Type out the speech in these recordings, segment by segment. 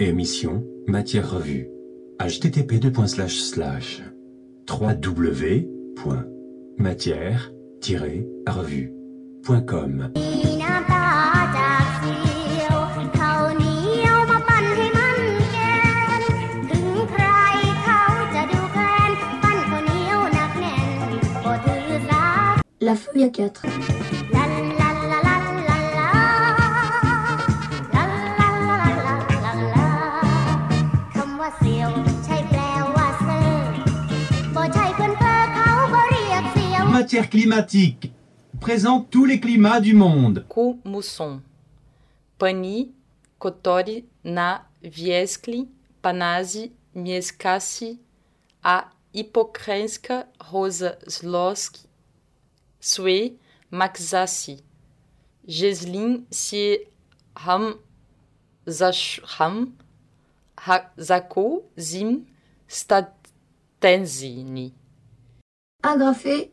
Émission, matière revue. http 2 www.matière-revue.com La feuille à 4. Matière climatique présente tous les climats du monde. Muson. Pani, kotori, na, vieskli, panazi, mieskasi, a hipokrenska, rosa zloski, sue, makzasi. Jeslin, si ham, zashram, ha- zako, zim, statenzini. Agrafé.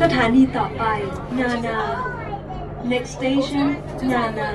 Tất hãy điต่อไป นานา next station นานา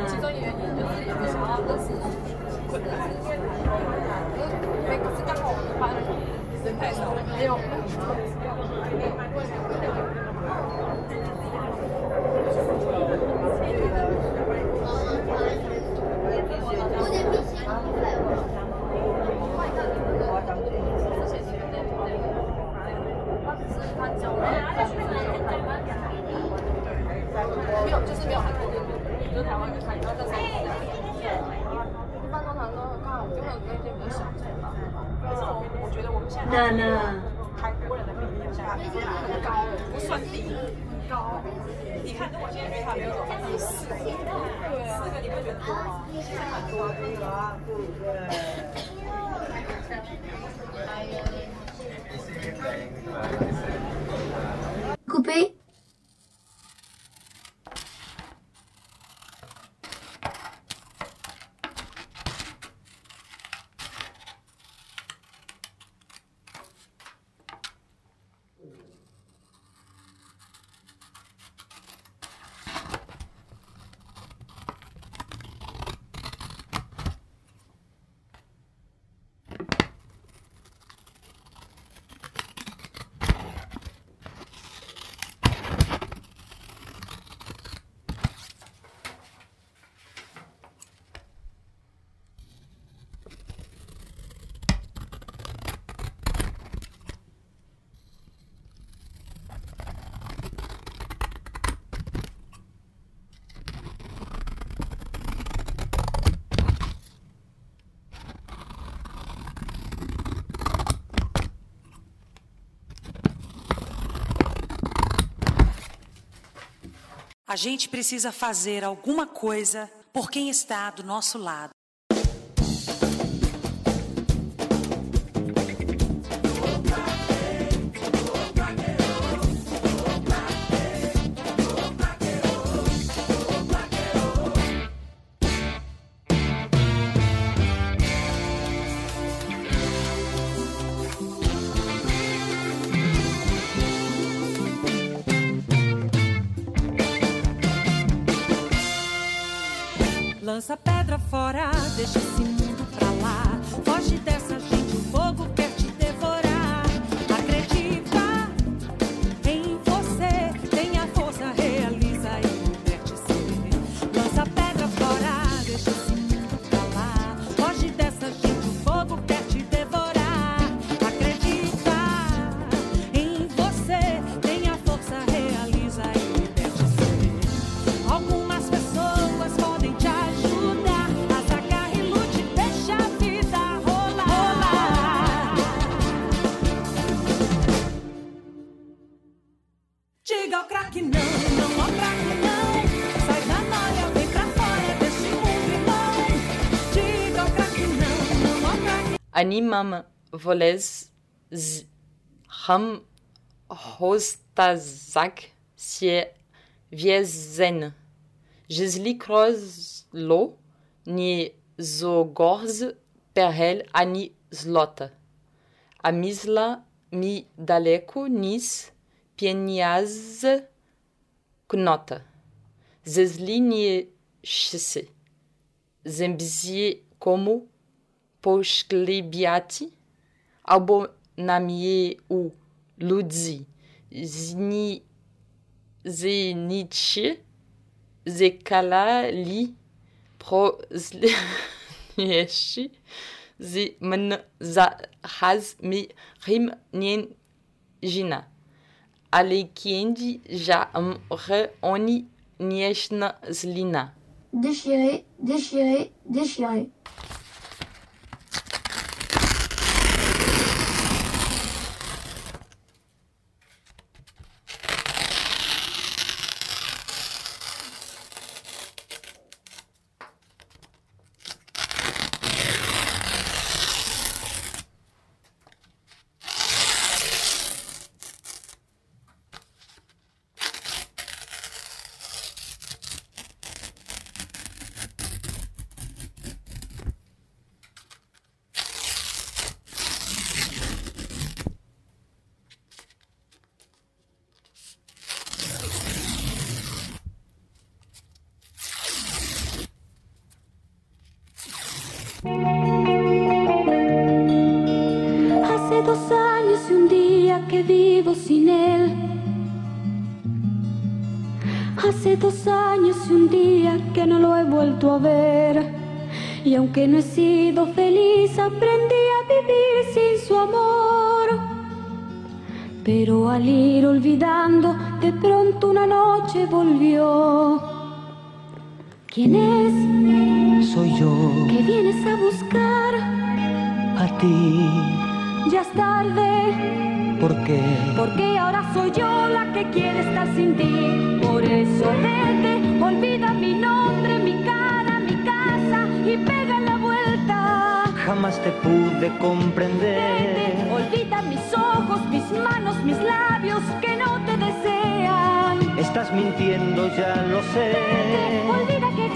有韩国的，就是台湾的看，然后在台湾的。一般通常都刚好就会那些比较小众吧。可是我觉得我们现在韩国人的比例下来不高，不算低，高。你看，如果现在他没有走到四个，四个你会觉得多吗？现在很多，对不对？还。A gente precisa fazer alguma coisa por quem está do nosso lado. Animam voles ham hostazak sie viezen. Jesli krozlo ni zogorz perhel ani zlota. Amisla mi daleko nis pieniaz knota. Zesli nie shise. Zembzie como poszklebiati, albo namie u ludzi, zni zenicie, zekala li pro zlieshi, zi men za haz mi rim nien jina. Alekiendi ja am re oni nieshna zlina. Déchiré, déchiré, déchiré. Y aunque no he sido feliz, aprendí a vivir sin su amor. Pero al ir olvidando, de pronto una noche volvió. ¿Quién es Soy yo, que vienes a buscar? a ti, Ya es tarde. ¿por qué? Porque ahora soy yo la que quiere estar sin ti. Por eso vete, olvida mi nombre, mi cara, mi casa y pega la vuelta. Jamás te pude comprender. Vete, olvida mis ojos, mis manos, mis labios que no te desean. Estás mintiendo, ya lo sé. Vete, olvida que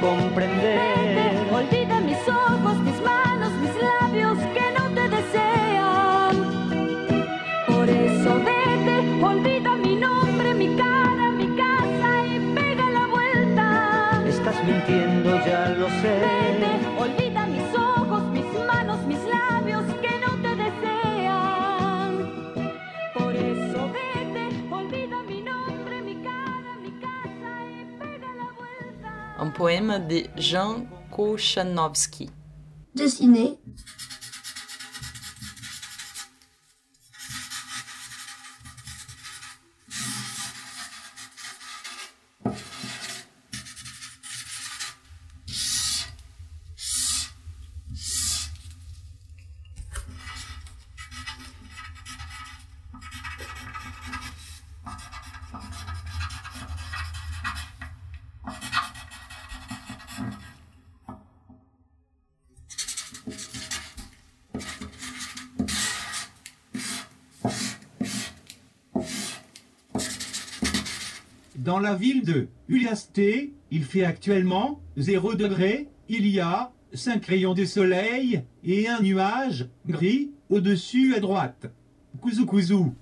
comprender. Poème de Jean Kochanowski. Dessiner, Dans la ville de Uliasté, il fait actuellement 0 degré. Il y a 5 rayons de soleil et un nuage gris au-dessus à droite. Kouzou kouzou.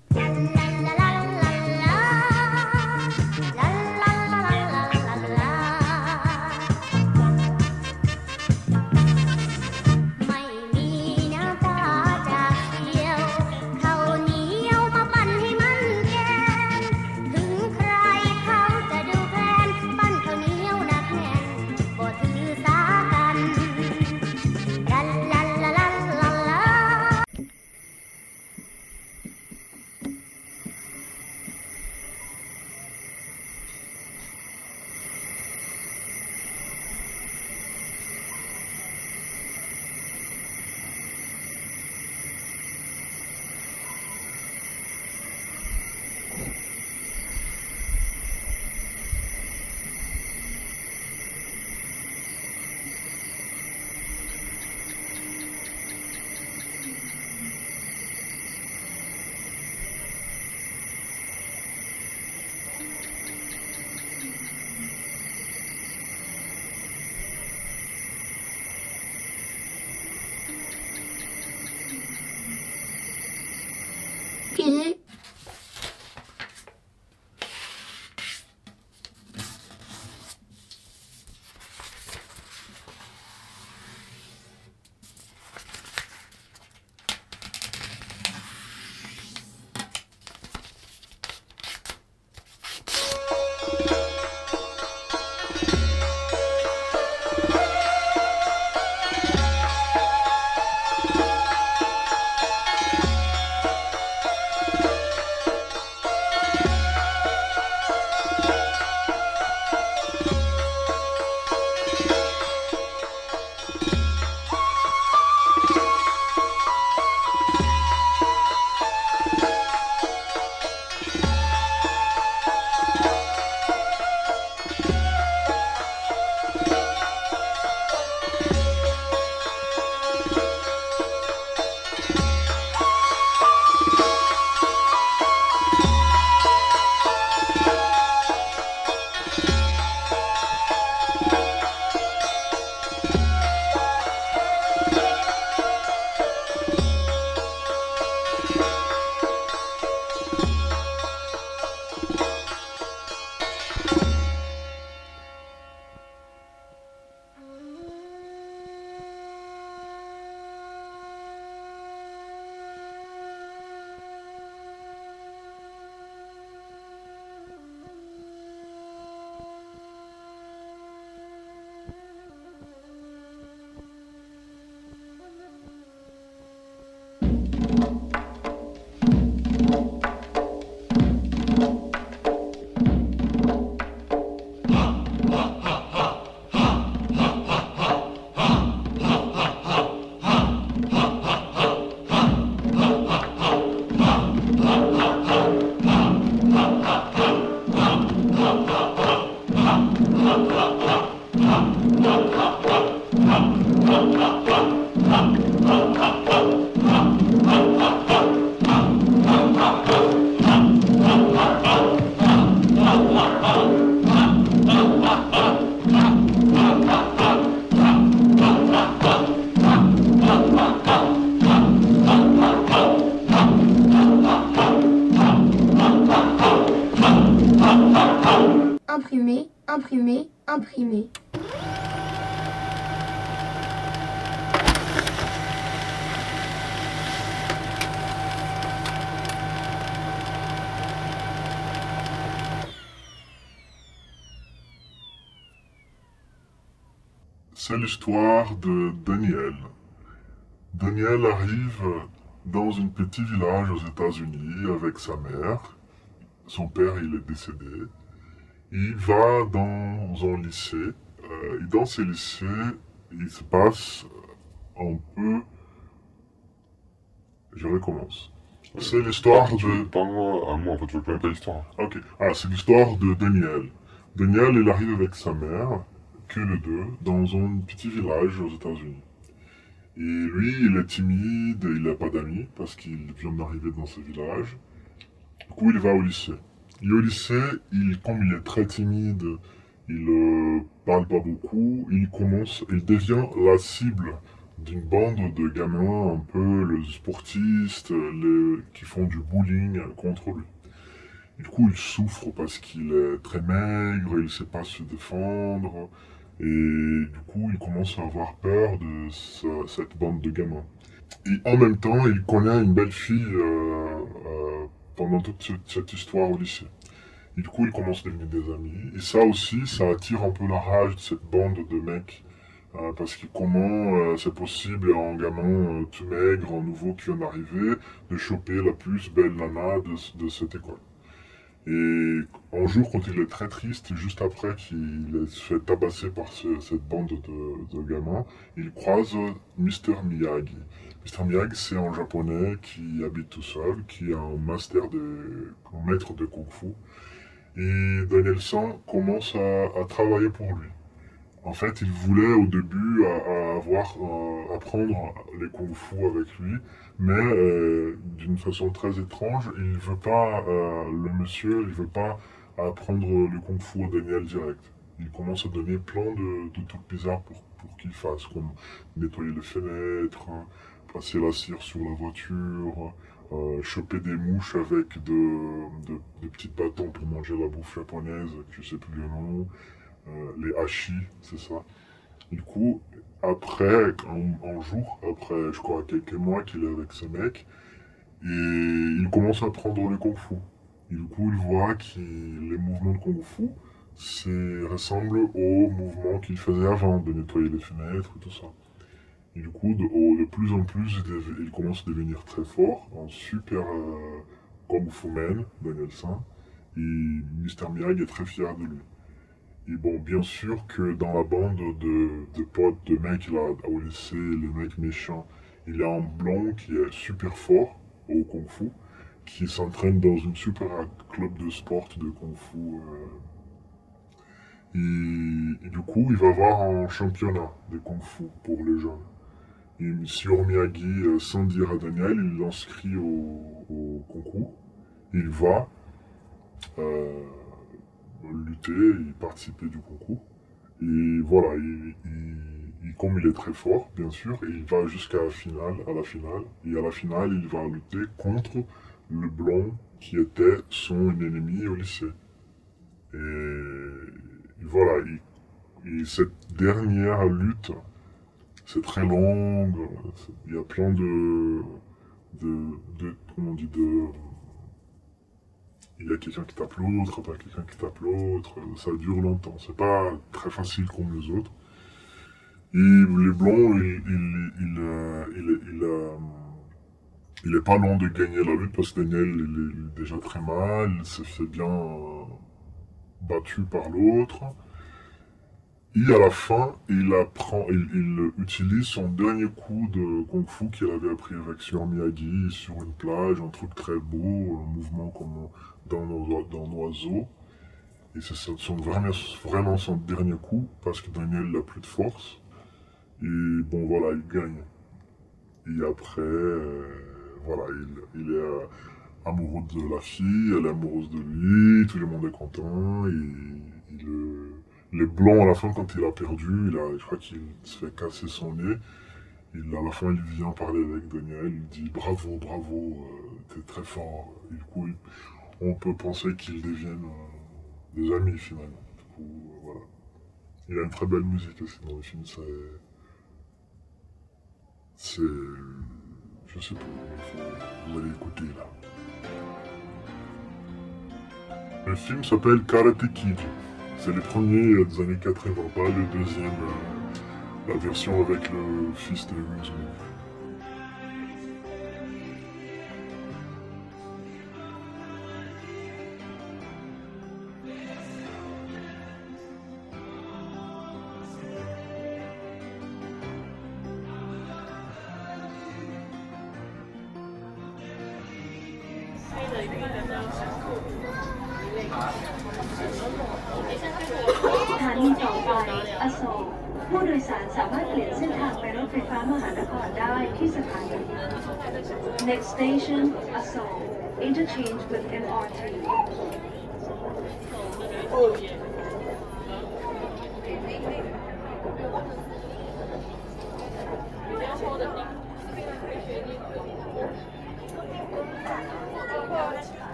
ha ha ha ha ha C'est l'histoire de Daniel. Daniel arrive dans un petit village aux États-Unis avec sa mère. Son père, il est décédé. Il va dans un lycée. euh, et dans ce lycée, il se passe un peu... Je recommence. C'est l'histoire de... Parle-moi à moi, en fait, je veux connaître l'histoire. Ok. Ah, c'est l'histoire de Daniel. Daniel, il arrive avec sa mère, que les deux, dans un petit village aux États-Unis. Et lui, il est timide, il n'a pas d'amis, parce qu'il vient d'arriver dans ce village. Du coup, il va au lycée. Et au lycée, il, comme il est très timide, il euh, parle pas beaucoup, il commence, il devient la cible d'une bande de gamins un peu les sportistes, qui font du bullying contre lui. Du coup, il souffre parce qu'il est très maigre, il ne sait pas se défendre, et du coup, il commence à avoir peur de ce- cette bande de gamins. Et en même temps, il connaît une belle fille euh, euh, pendant toute cette, histoire au lycée. Et du coup, ils commencent à devenir des amis. Et ça aussi, ça attire un peu la rage de cette bande de mecs. Euh, parce que comment euh, c'est possible un gamin euh, tout maigre, un nouveau qui vient d'arriver, de choper la plus belle nana de, de cette école. Et un jour, quand il est très triste, juste après qu'il se fait tabasser par ce- cette bande de, gamins, il croise Mr. Miyagi. Mr. Miyagi, c'est un japonais qui habite tout seul, qui a un master de, un maître de kung-fu. Et Danielson commence à travailler pour lui. En fait, il voulait au début avoir, euh, apprendre les kung-fu avec lui, mais euh, d'une façon très étrange, il veut pas, euh, le monsieur, il veut pas apprendre le kung-fu à Daniel direct. Il commence à donner plein de, de trucs bizarres pour, qu'il fasse, comme nettoyer les fenêtres, passer la cire sur la voiture, euh, choper des mouches avec de, de, de petits bâtons pour manger la bouffe japonaise, je sais plus le nom, euh, les hashi, c'est ça. Du coup, après, un, jour, après je crois quelques mois qu'il est avec ce mec, et il commence à apprendre le kung fu. Et du coup, il voit que les mouvements de kung fu c'est- ressemblent aux mouvements qu'il faisait avant, de nettoyer les fenêtres et tout ça. Et du coup, de, plus en plus, il, commence à devenir très fort, un super euh, kung fu man, Danielson. Et Mr. Miyagi est très fier de lui. Et bon, bien sûr que dans la bande de, de potes, de mecs là, au lycée, les mecs méchants, il y a un blond qui est super fort au kung fu, qui s'entraîne dans une super club de sport de kung fu. euh. et, du coup, il va avoir un championnat de kung fu pour les jeunes. Et Monsieur Miyagi, euh, sans dire à Daniel, il l'inscrit au, au concours. Il va. Euh, lutter et participer du concours. Et voilà, il, il- il- comme il est très fort, bien sûr, il va jusqu'à la finale, à la finale. Et à la finale, il va lutter contre le blanc qui était son ennemi au lycée. Et, et voilà, il- et cette dernière lutte, c'est très longue, il y a plein de, de, de comment on dit, de, il y a quelqu'un qui tape l'autre, après quelqu'un qui tape l'autre, ça dure longtemps, c'est pas très facile comme les autres. Et les blancs, il, il, il, il, il, est pas loin de gagner la lutte parce que Daniel il est, déjà très mal, il s'est fait bien euh, battu par l'autre. Et à la fin, il apprend, il, il utilise son dernier coup de kung fu qu'il avait appris avec Sir Miyagi sur une plage, un truc très beau, un mouvement comme dans, nos- dans. Et c'est son- vraiment, vraiment son dernier coup parce que Daniel n'a plus de force. Et bon, voilà, il gagne. Et après, euh, voilà, il, il est euh, amoureux de la fille, elle est amoureuse de lui, tout le monde est content. Et il, euh, les blancs, à la fin, quand il a perdu, il a, je crois qu'il se fait casser son nez. Il, à la fin, il vient parler avec Daniel, il dit bravo, bravo, euh, t'es très fort. Et du coup, on peut penser qu'ils deviennent euh, des amis finalement. Euh. Il a une très belle musique aussi dans le film, c'est. C'est. Je sais pas, faut- vous allez écouter là. Le film s'appelle Karate Kid. C'est le premier des années 80, pas le deuxième, euh, la version avec le fils de Will สถานีต่อไป อโศก ผู้โดยสารสามารถเปลี่ยนเส้นทางไปรถไฟฟ้ามหานครได้ที่สถานี Next station อโศก interchange with MRT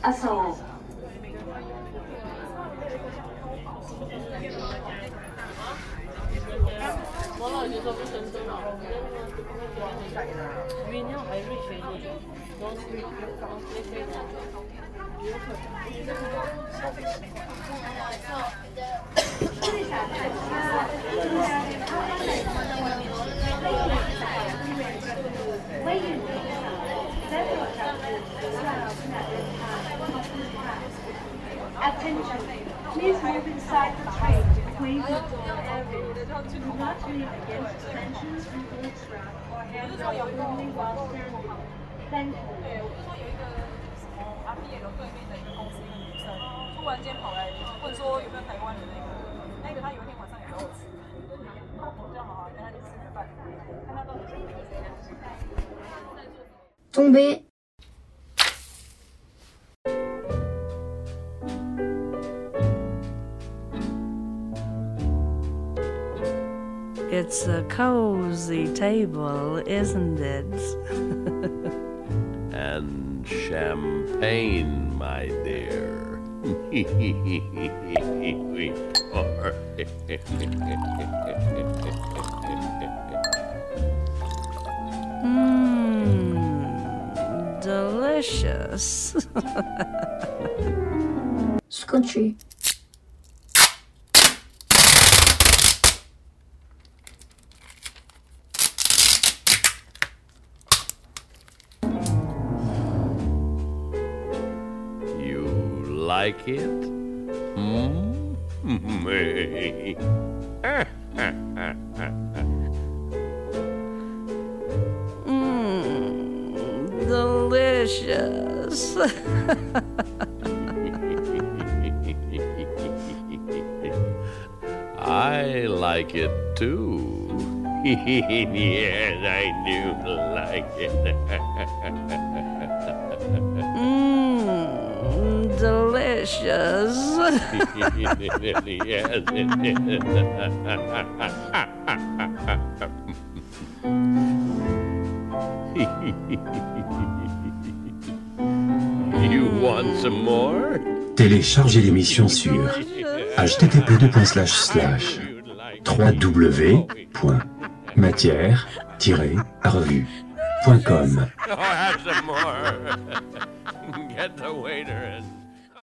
阿松，我老师说不深圳了，or hands out only while standing. Thank you. 阿 P 也有对面的一个公司一个女生，突然间跑来问说有没有台湾的那个，那个她有一天晚上也找我去，我就好好跟她去吃个饭，看她到底是怎样。Tomber. It's a cozy table, isn't it? and champagne, my dear. Mmm, delicious. Scotché. Like it? Hmm? Mmm, delicious. I like it too. yes, I do like it. Is. you want some more? Téléchargez l'émission sur http www.matière-revue.com have some more. Get the waiter and